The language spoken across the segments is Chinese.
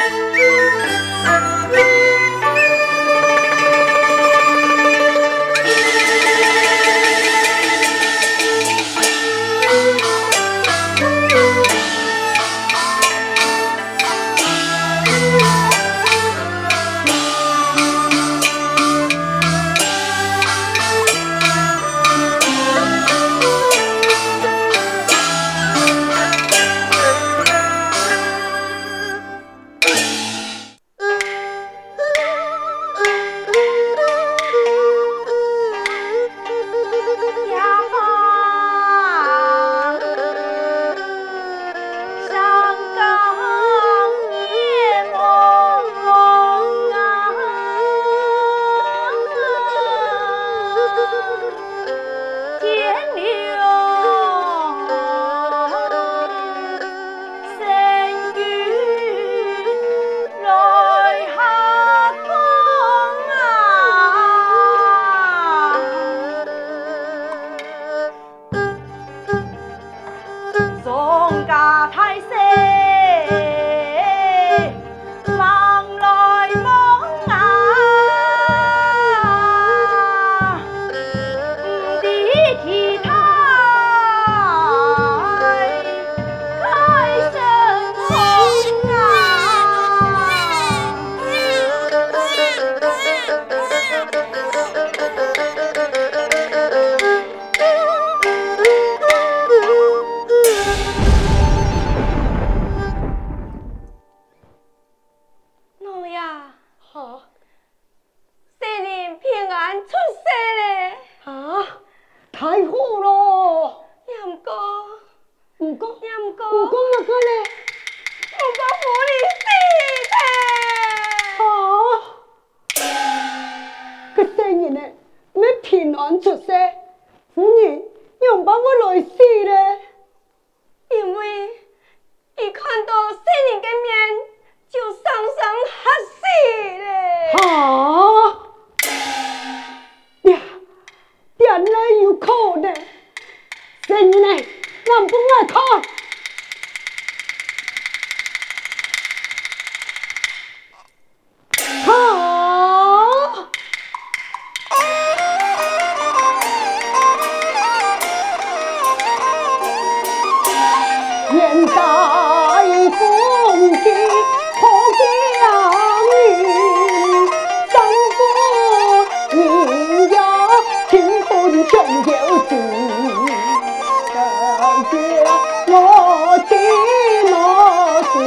Música 好，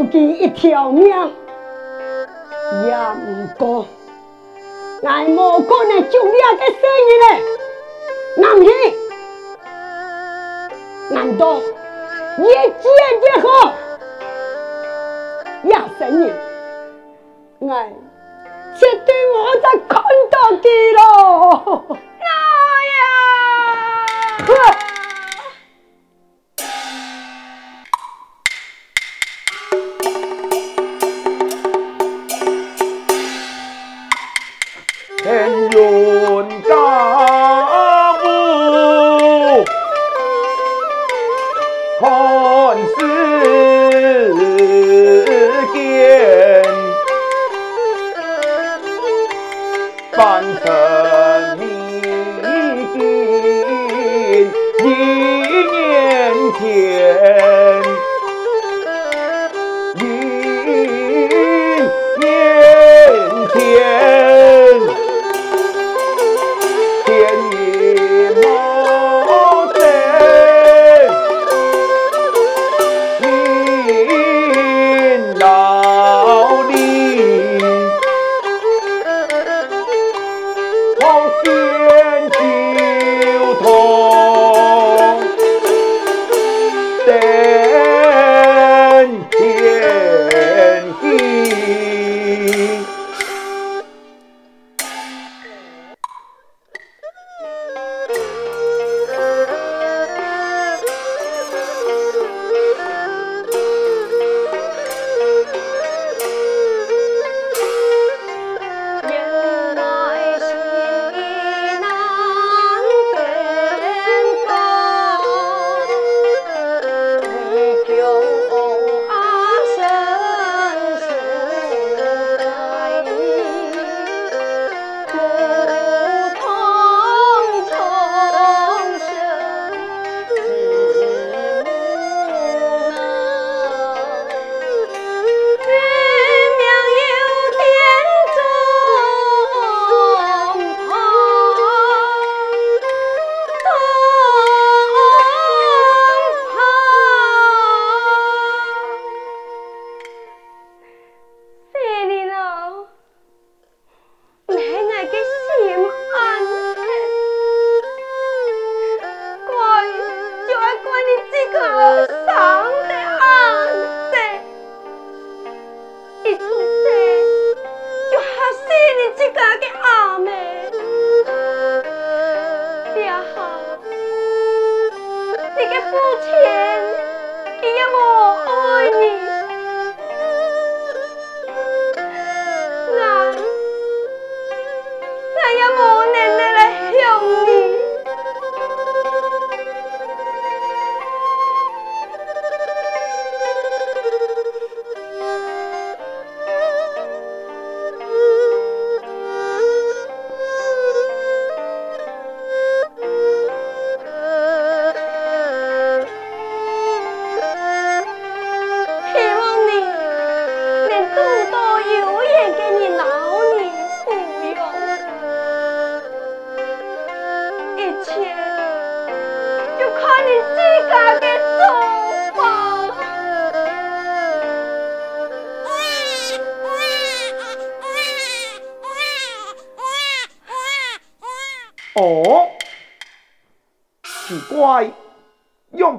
我只留佢一条命，也唔过，我冇可能做呢个生意嘞，难道？越借越好？呀，生意，俺绝对我在看到的咯，老爷。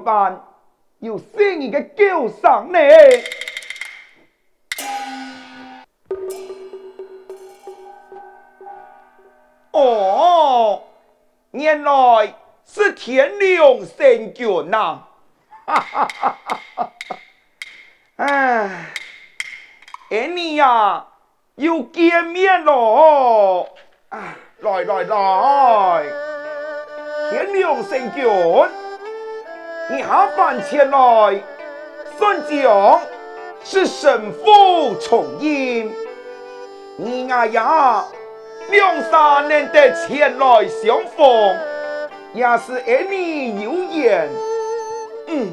办有声音嘅叫声呢？哦，原来是天龙神君呐！哈哈哈哈哈！哎，你呀，又见面咯！啊！来来来，天龙神君，你下凡前来，算讲是神父重荫，你阿爷两三年的前来相逢，也是与你有缘，嗯，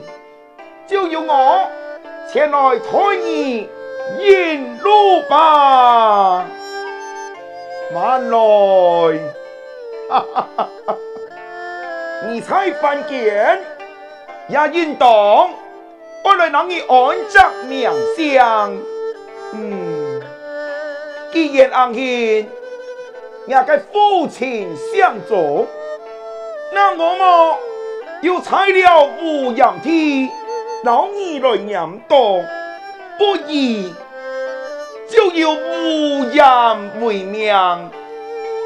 就由我前来托你引路吧。慢来，哈哈哈哈，你才犯贱，也应当我来让你安葬冥乡。嗯，既然安庆也该父亲相助，那我么又拆了五阳梯，让你来念叨，不义就要五阳为命，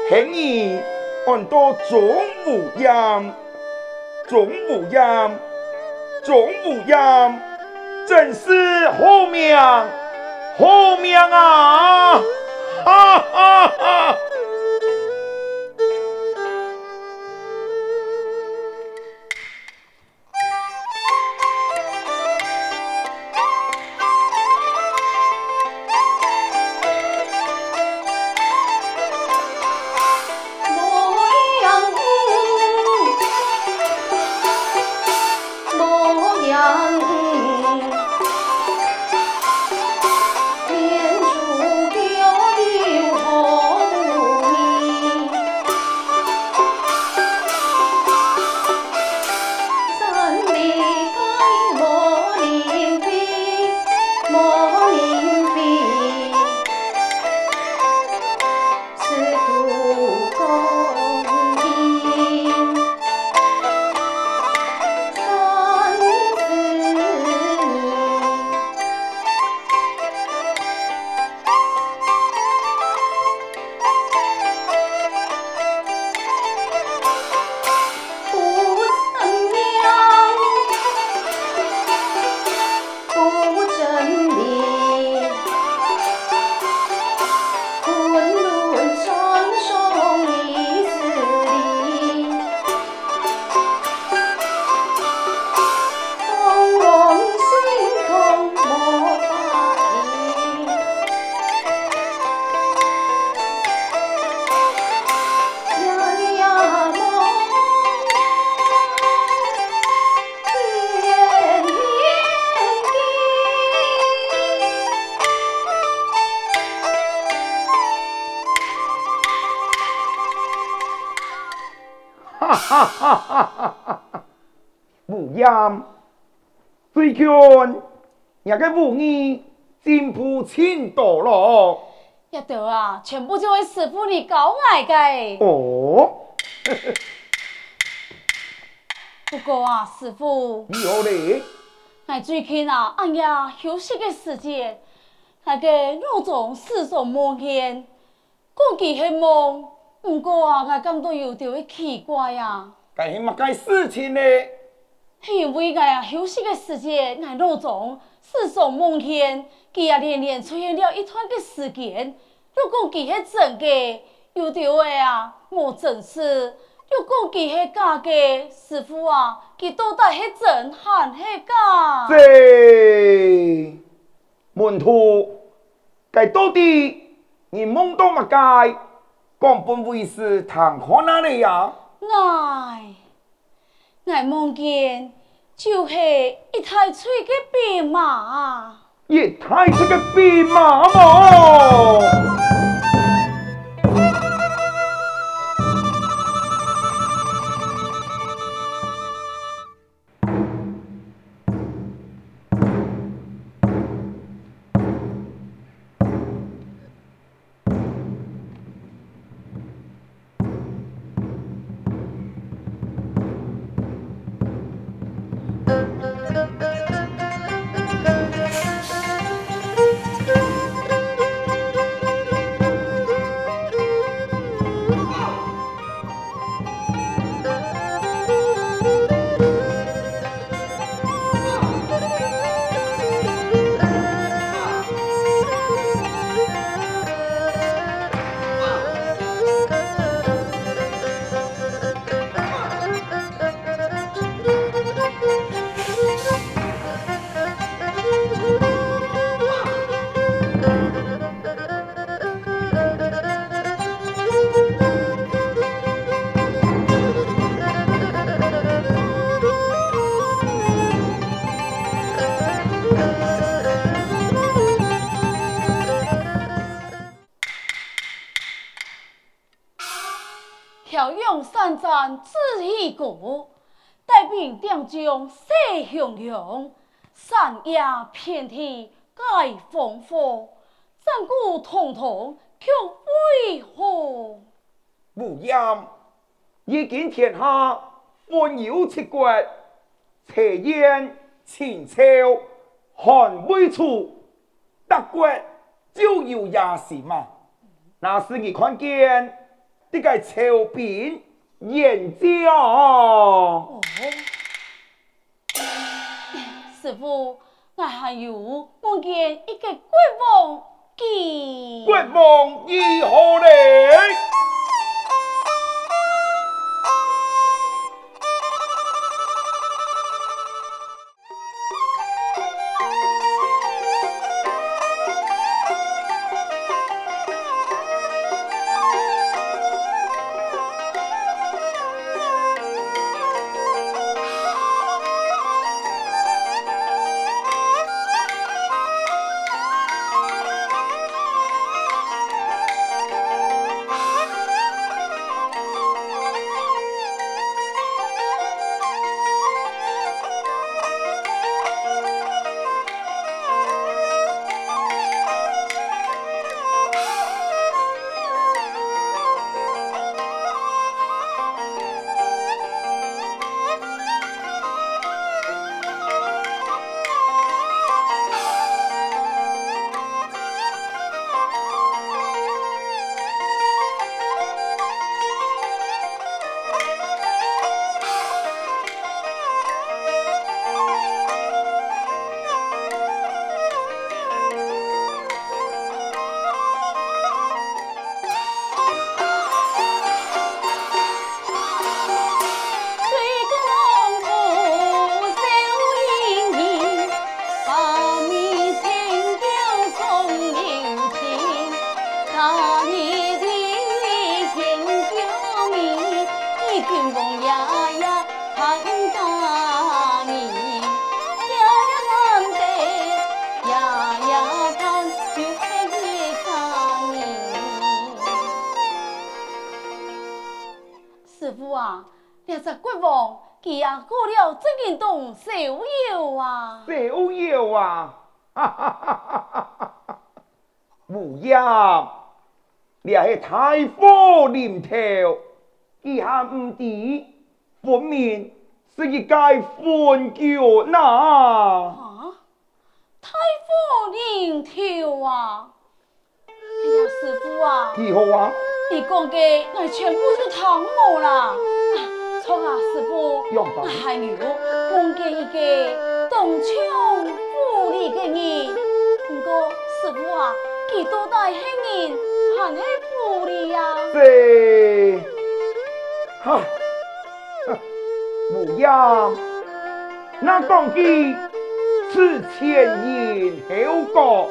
请你按到总五阳，总五阳。总无恙，正是好命，好命啊！哈哈哈。无言，最近也个武艺进步千多了。也得啊，全部就为师傅你教来的。哦。不过啊，师傅。你好嘞。我最近啊，俺呀休息的时间，那个脑中时常梦见，估计是梦。不过啊，我感觉有点奇怪呀。干什么该事情呢？是因为我啊休息的时间，我脑中时常梦见，佢啊连连出现了一团的事件。如果佢是真的，有点话啊，莫真实；如果佢是假的，师傅啊，佢到底迄真还是假？这门徒，该到底你梦到乜该？讲本位是谈何那里呀？哎，我梦见就是一台吹的兵马，一台吹个兵马么？雄雄，山野遍地盖烽火，战鼓统统却为何？无厌，如今天下分有七国，斜燕、秦朝、韩、魏、楚，德国就有也是嘛。那是你看见这个曹兵演将。哦，师傅，我还有梦见一个鬼王，记国王如何嘞？太火临头，以下唔知分明是一介昏君呐！啊，太火临头啊！哎呀，师傅啊！如何啊？你讲嘅我全部都听冇啦！错啊，师父，我还有梦见一个东窗府里嘅人，不过师父啊，几多代系人，还系府里呀？是，哈，无恙。那讲句此前言后过，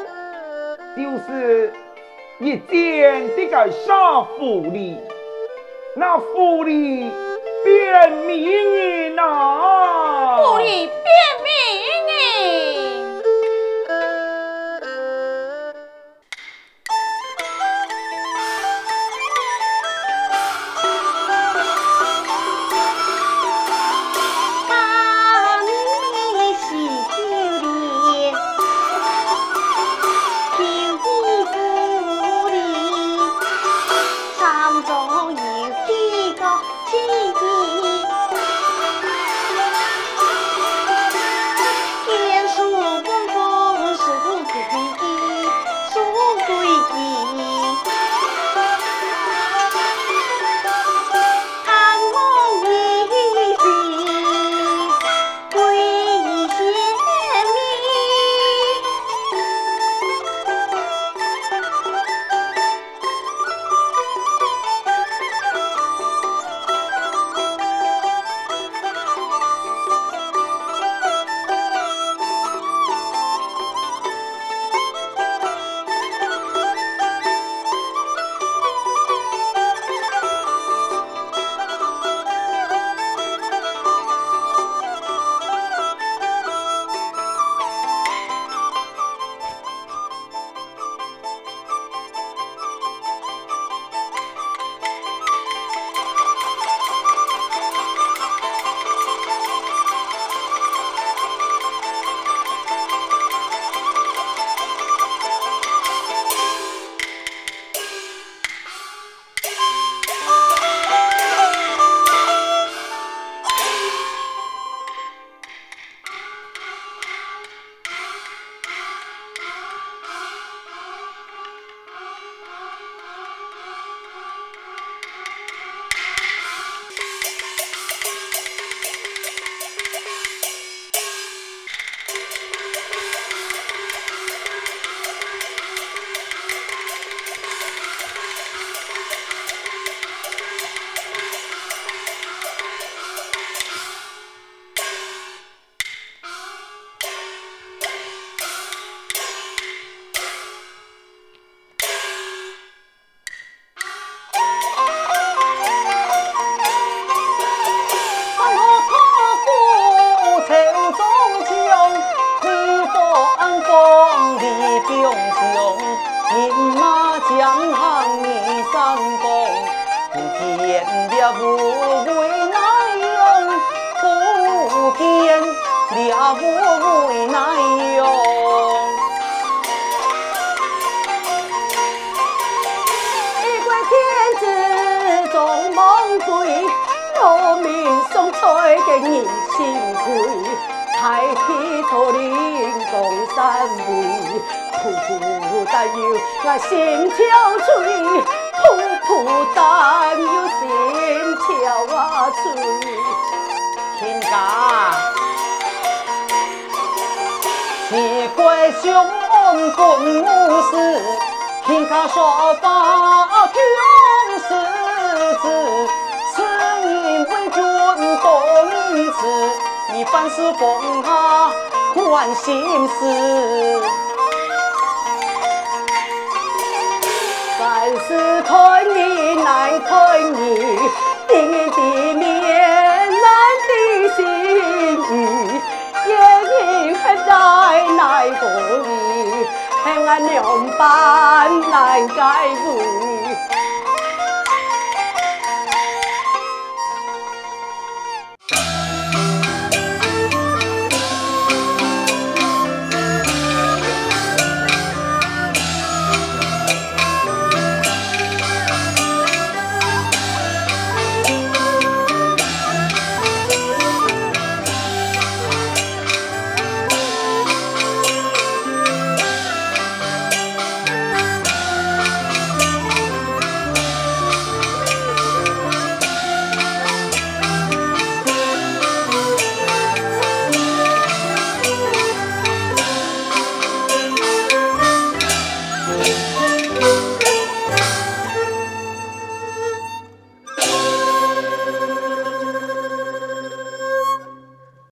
就是一见这个啥府里，那府里变名人呐，府饮马江畔觅三公不见了无回难哟不见了无回难哟一怪天子钟无悔我命送彩给你行贿抬起头来共三杯噗噗但有我心憔悴，噗噗但有心憔悴。亲家，奇怪兄本无事，亲家说法听实子。你凡事奉他宽心思，凡事看你难看你，定的面难的心语，夜夜还在奈何你，恨俺两般难解决。